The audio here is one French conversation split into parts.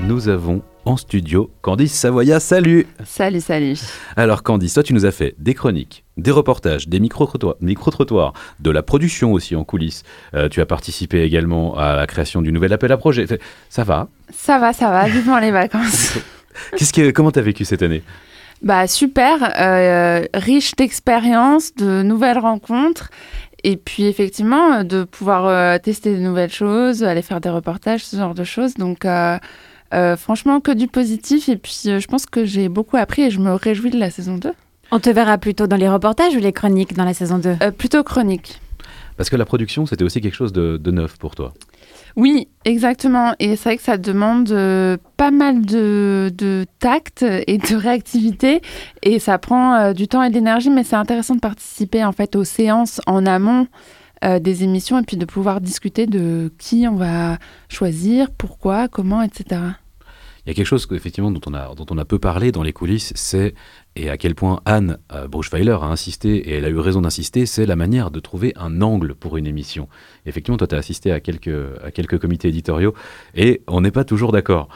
nous avons en studio Candice Savoya. Salut Salut, salut. Alors Candice, toi tu nous as fait des chroniques, des reportages, des micro-trottoirs, de la production aussi en coulisses. Euh, tu as participé également à la création du nouvel appel à projet. Ça va? Ça va, ça va. Vivement les vacances. Qu'est-ce que, comment t'as vécu cette année? Bah super, euh, riche d'expériences, de nouvelles rencontres et puis effectivement de pouvoir euh, tester de nouvelles choses, aller faire des reportages, ce genre de choses. Donc euh, franchement, que du positif. Et puis, euh, je pense que j'ai beaucoup appris et je me réjouis de la saison 2. On te verra plutôt dans les reportages ou les chroniques dans la saison 2 euh, Plutôt chroniques. Parce que la production, c'était aussi quelque chose de, neuf pour toi. Oui, exactement. Et c'est vrai que ça demande pas mal de, tact et de réactivité. Et ça prend du temps et de l'énergie, mais c'est intéressant de participer en fait aux séances en amont euh, des émissions et puis de pouvoir discuter de qui on va choisir, pourquoi, comment, etc. Il y a quelque chose effectivement dont on a dont on a peu parlé dans les coulisses, c'est et à quel point Anne euh, a insisté et elle a eu raison d'insister, c'est la manière de trouver un angle pour une émission. effectivement, toi, tu as assisté à quelques à quelques comités éditoriaux et on n'est pas toujours d'accord.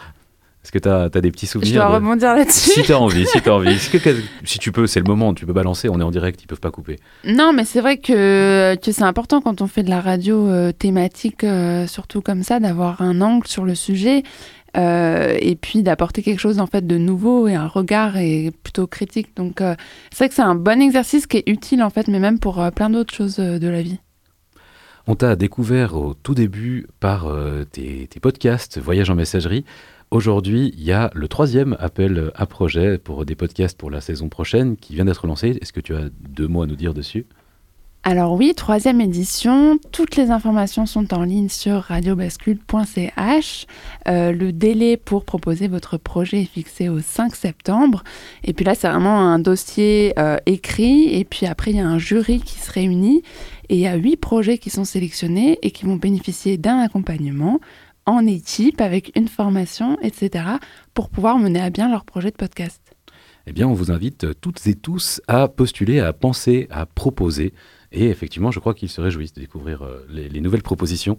Est-ce que tu as, des petits souvenirs Je dois rebondir là-dessus. Si tu as envie, si tu as envie. si tu peux, c'est le moment, tu peux balancer, on est en direct, ils peuvent pas couper. Non, mais c'est vrai que, que c'est important quand on fait de la radio euh, thématique, euh, surtout comme ça, d'avoir un angle sur le sujet euh, et puis d'apporter quelque chose en fait de nouveau et un regard et plutôt critique. Donc c'est vrai que c'est un bon exercice qui est utile en fait, mais même pour plein d'autres choses de la vie. On t'a découvert au tout début par tes, tes podcasts Voyage en messagerie. Aujourd'hui, il y a le troisième appel à projet pour des podcasts pour la saison prochaine qui vient d'être lancé. Est-ce que tu as deux mots à nous dire dessus? Alors oui, troisième édition, toutes les informations sont en ligne sur radiobascule.ch. Euh, le délai pour proposer votre projet est fixé au 5 septembre. Et puis là, c'est vraiment un dossier euh, écrit. Et puis après, il y a un jury qui se réunit. Et il y a huit projets qui sont sélectionnés et qui vont bénéficier d'un accompagnement en équipe avec une formation, etc., pour pouvoir mener à bien leur projet de podcast. Eh bien, on vous invite toutes et tous à postuler, à penser, à proposer. Et effectivement, je crois qu'ils se réjouissent de découvrir euh, les, les nouvelles propositions.